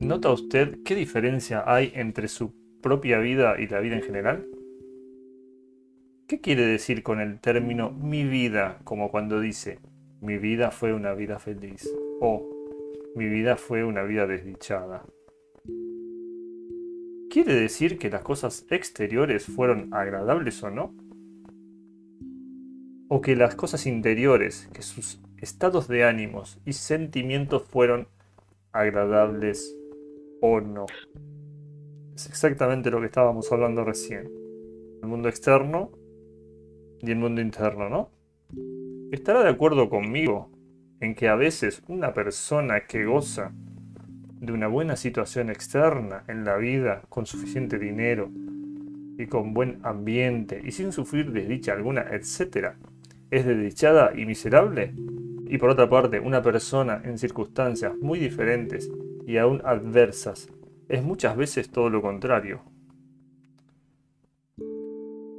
¿Nota usted qué diferencia hay entre su propia vida y la vida en general? ¿Qué quiere decir con el término mi vida, como cuando dice mi vida fue una vida feliz o mi vida fue una vida desdichada? ¿Quiere decir que las cosas exteriores fueron agradables o no? ¿O que las cosas interiores, que sus estados de ánimos y sentimientos fueron agradables o no? Es exactamente lo que estábamos hablando recién. El mundo externo y el mundo interno, ¿no? ¿Estará de acuerdo conmigo en que a veces una persona que goza de una buena situación externa en la vida, con suficiente dinero y con buen ambiente y sin sufrir desdicha alguna, etcétera, es desdichada y miserable? Y por otra parte, una persona en circunstancias muy diferentes y aún adversas es muchas veces todo lo contrario.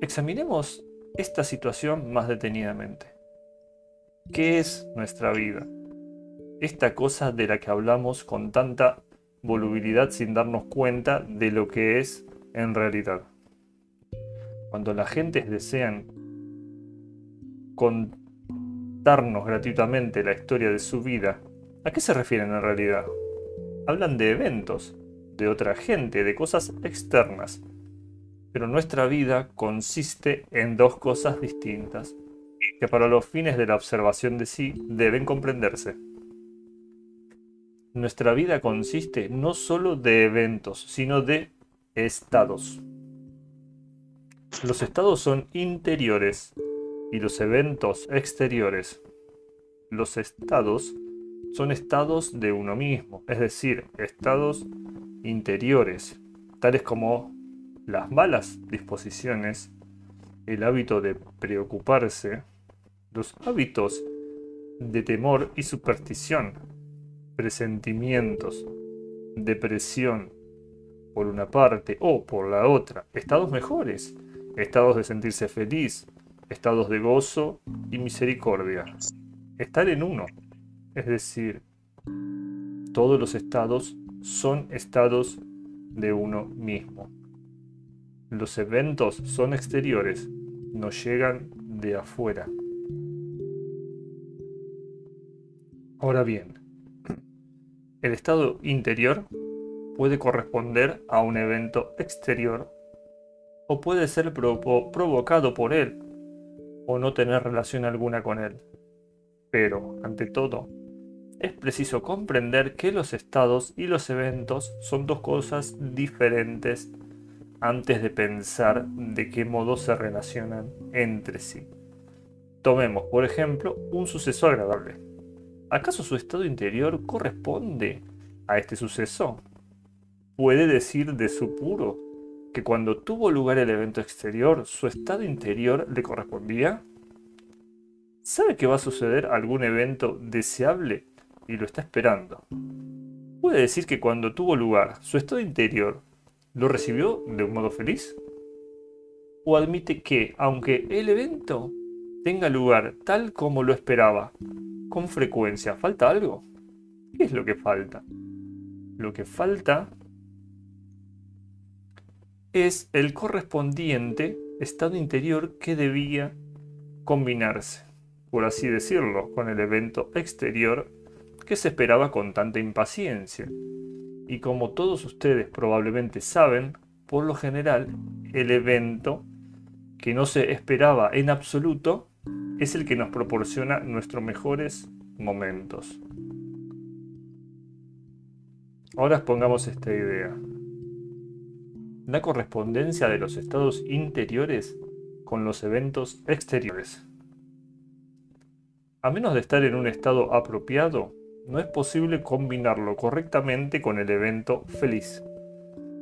Examinemos esta situación más detenidamente. ¿Qué es nuestra vida? Esta cosa de la que hablamos con tanta volubilidad sin darnos cuenta de lo que es en realidad. Cuando las gentes desean contarnos gratuitamente la historia de su vida, ¿a qué se refieren en realidad? Hablan de eventos, de otra gente, de cosas externas. Pero nuestra vida consiste en dos cosas distintas, que para los fines de la observación de sí deben comprenderse. Nuestra vida consiste no solo de eventos, sino de estados. Los estados son interiores y los eventos exteriores. Los estados son estados de uno mismo, es decir, estados interiores, tales como las malas disposiciones, el hábito de preocuparse, los hábitos de temor y superstición, presentimientos, depresión, por una parte o por la otra, estados mejores, estados de sentirse feliz, estados de gozo y misericordia. Estar en uno, es decir, todos los estados son estados de uno mismo. Los eventos son exteriores, no llegan de afuera. Ahora bien, el estado interior puede corresponder a un evento exterior o puede ser provocado por él o no tener relación alguna con él. Pero, ante todo, es preciso comprender que los estados y los eventos son dos cosas diferentes antes de pensar de qué modo se relacionan entre sí. Tomemos, por ejemplo, un suceso agradable. ¿Acaso su estado interior corresponde a este suceso? ¿Puede decir de su puro que cuando tuvo lugar el evento exterior, su estado interior le correspondía? ¿Sabe que va a suceder algún evento deseable y lo está esperando. ¿Puede decir que cuando tuvo lugar su estado interior lo recibió de un modo feliz? ¿O admite que, aunque el evento tenga lugar tal como lo esperaba, con frecuencia falta algo? ¿Qué es lo que falta? Lo que falta es el correspondiente estado interior que debía combinarse, por así decirlo, con el evento exterior que se esperaba con tanta impaciencia. Y como todos ustedes probablemente saben, por lo general, el evento que no se esperaba en absoluto es el que nos proporciona nuestros mejores momentos. Ahora expongamos esta idea. La correspondencia de los estados interiores con los eventos exteriores. A menos de estar en un estado apropiado, no es posible combinarlo correctamente con el evento feliz.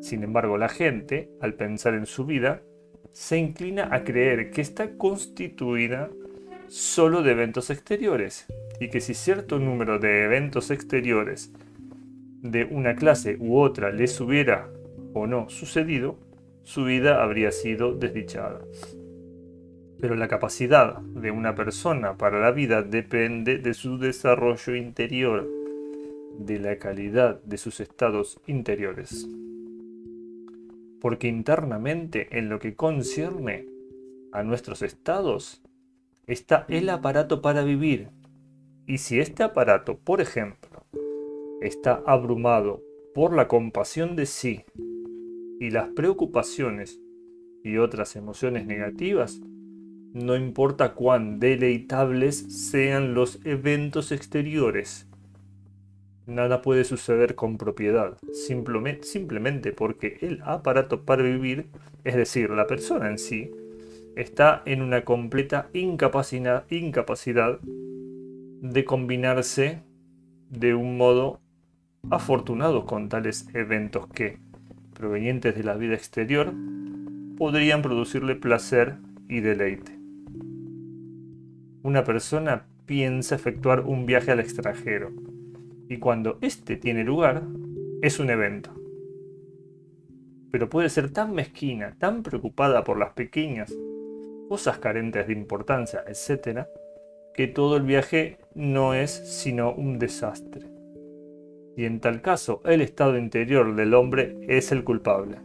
Sin embargo, la gente, al pensar en su vida, se inclina a creer que está constituida solo de eventos exteriores y que si cierto número de eventos exteriores de una clase u otra les hubiera o no sucedido, su vida habría sido desdichada. Pero la capacidad de una persona para la vida depende de su desarrollo interior, de la calidad de sus estados interiores. Porque internamente en lo que concierne a nuestros estados está el aparato para vivir. Y si este aparato, por ejemplo, está abrumado por la compasión de sí y las preocupaciones y otras emociones negativas, no importa cuán deleitables sean los eventos exteriores. Nada puede suceder con propiedad, simplemente porque el aparato para vivir, es decir, la persona en sí, está en una completa incapacidad, incapacidad de combinarse de un modo afortunado con tales eventos que, provenientes de la vida exterior, podrían producirle placer y deleite una persona piensa efectuar un viaje al extranjero, y cuando éste tiene lugar, es un evento. Pero puede ser tan mezquina, tan preocupada por las pequeñas cosas carentes de importancia, etc., que todo el viaje no es sino un desastre. Y en tal caso, el estado interior del hombre es el culpable.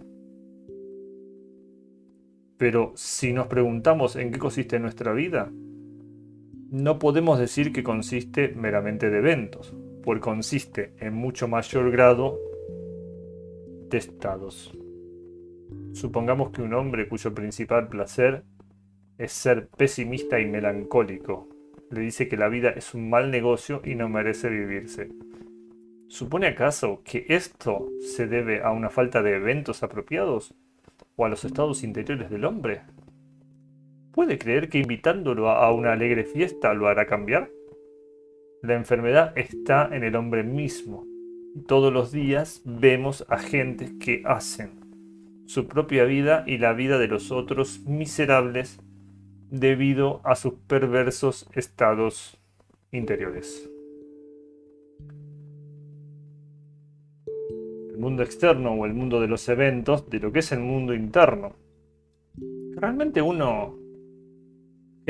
Pero si nos preguntamos en qué consiste nuestra vida, no podemos decir que consiste meramente de eventos, pues consiste en mucho mayor grado de estados. Supongamos que un hombre cuyo principal placer es ser pesimista y melancólico, le dice que la vida es un mal negocio y no merece vivirse. ¿Supone acaso que esto se debe a una falta de eventos apropiados o a los estados interiores del hombre? ¿Puede creer que invitándolo a una alegre fiesta lo hará cambiar? La enfermedad está en el hombre mismo. Todos los días vemos a gentes que hacen su propia vida y la vida de los otros miserables debido a sus perversos estados interiores. El mundo externo o el mundo de los eventos, de lo que es el mundo interno. Realmente uno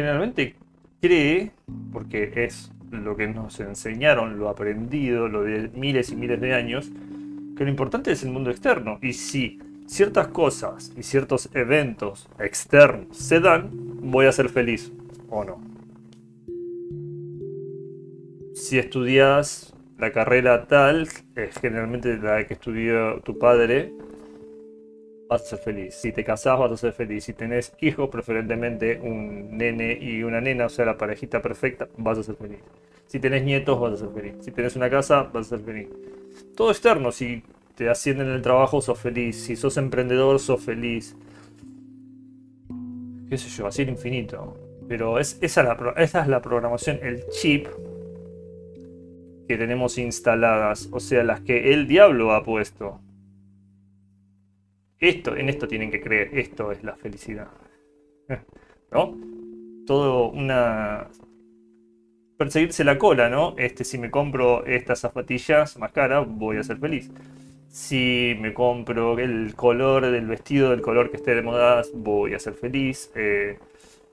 generalmente cree, porque es lo que nos enseñaron, lo aprendido, lo de miles y miles de años, que lo importante es el mundo externo. Y si ciertas cosas y ciertos eventos externos se dan, voy a ser feliz o no. Si estudias la carrera tal, es generalmente la que estudió tu padre, vas a ser feliz. Si te casás, vas a ser feliz. Si tenés hijos, preferentemente un nene y una nena, o sea, la parejita perfecta, vas a ser feliz. Si tenés nietos, vas a ser feliz. Si tenés una casa, vas a ser feliz. Todo externo, si te ascienden en el trabajo, sos feliz. Si sos emprendedor, sos feliz. Qué sé yo, así el infinito. Pero es, esa, la, esa es la programación, el chip que tenemos instaladas, o sea, las que el diablo ha puesto. Esto, en esto tienen que creer, esto es la felicidad. ¿No? Todo una. Perseguirse la cola, ¿no? Este, si me compro estas zapatillas más caras, voy a ser feliz. Si me compro el color del vestido del color que esté de moda, voy a ser feliz. Eh,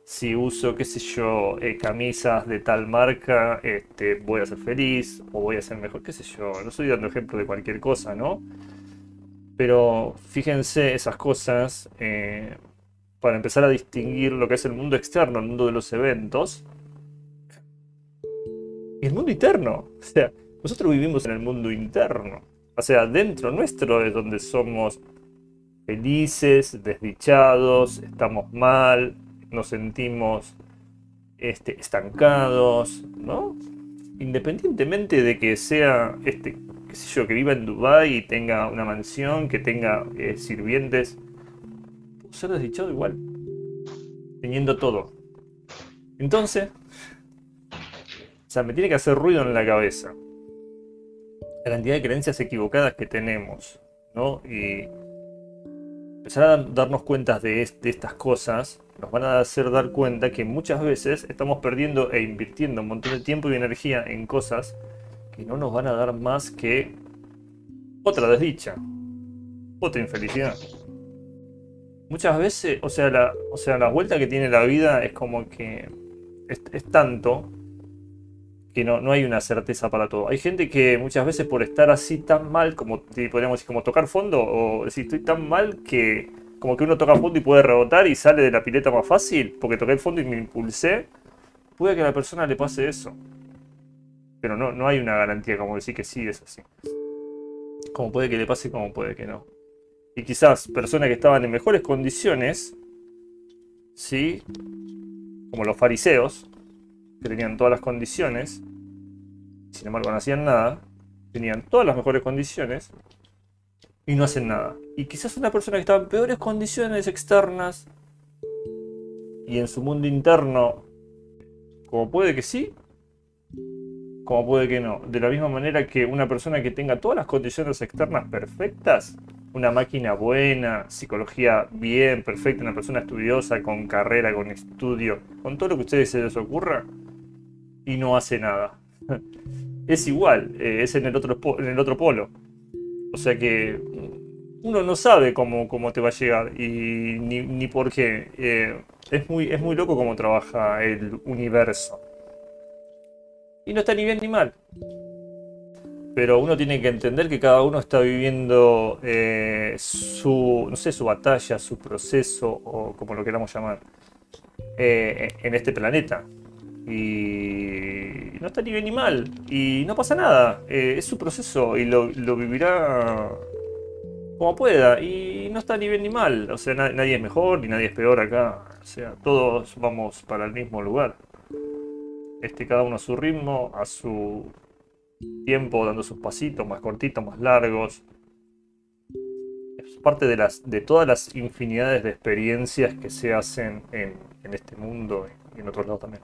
si uso, qué sé yo, eh, camisas de tal marca, este, voy a ser feliz o voy a ser mejor, qué sé yo. No estoy dando ejemplo de cualquier cosa, ¿no? Pero fíjense esas cosas eh, para empezar a distinguir lo que es el mundo externo, el mundo de los eventos, y el mundo interno. O sea, nosotros vivimos en el mundo interno. O sea, dentro nuestro es donde somos felices, desdichados, estamos mal, nos sentimos este, estancados, ¿no? Independientemente de que sea este, qué sé yo, que viva en Dubai y tenga una mansión, que tenga eh, sirvientes, puedo ser desdichado igual, teniendo todo. Entonces, o sea, me tiene que hacer ruido en la cabeza la cantidad de creencias equivocadas que tenemos, ¿no? Y empezar a darnos cuenta de, de estas cosas nos van a hacer dar cuenta que muchas veces estamos perdiendo e invirtiendo un montón de tiempo y energía en cosas que no nos van a dar más que otra desdicha, otra infelicidad. Muchas veces, o sea, la, o sea, la vuelta que tiene la vida es como que es, tanto que no, no hay una certeza para todo. Hay gente que muchas veces por estar así tan mal, como podríamos decir, como tocar fondo, o decir, estoy tan mal que como que uno toca fondo y puede rebotar y sale de la pileta más fácil, porque toqué el fondo y me impulsé, puede que a la persona le pase eso. Pero no, no hay una garantía como decir que sí es así. Como puede que le pase, como puede que no. Y quizás personas que estaban en mejores condiciones, ¿sí? Como los fariseos, que tenían todas las condiciones, sin embargo no hacían nada, tenían todas las mejores condiciones y no hacen nada. Y quizás una persona que estaba en peores condiciones externas y en su mundo interno, como puede que sí, como puede que no. De la misma manera que una persona que tenga todas las condiciones externas perfectas, una máquina buena, psicología bien, perfecta, una persona estudiosa, con carrera, con estudio, con todo lo que a ustedes se les ocurra, y no hace nada. es igual, eh, es en el, otro, en el otro polo. O sea que uno no sabe cómo, cómo te va a llegar y ni, por qué. Eh, es, muy, es muy loco cómo trabaja el universo. Y no está ni bien ni mal. Pero uno tiene que entender que cada uno está viviendo eh, su, no sé, su batalla, su proceso, o como lo queramos llamar, en este planeta y no está ni bien ni mal y no pasa nada, eh, es su proceso y lo, vivirá como pueda y no está ni bien ni mal, o sea, nadie es mejor ni nadie es peor acá, o sea, todos vamos para el mismo lugar. Este cada uno a su ritmo, a su tiempo, dando sus pasitos más cortitos, más largos. Es parte de, las, de todas las infinidades de experiencias que se hacen en, en este mundo y en otros lados también.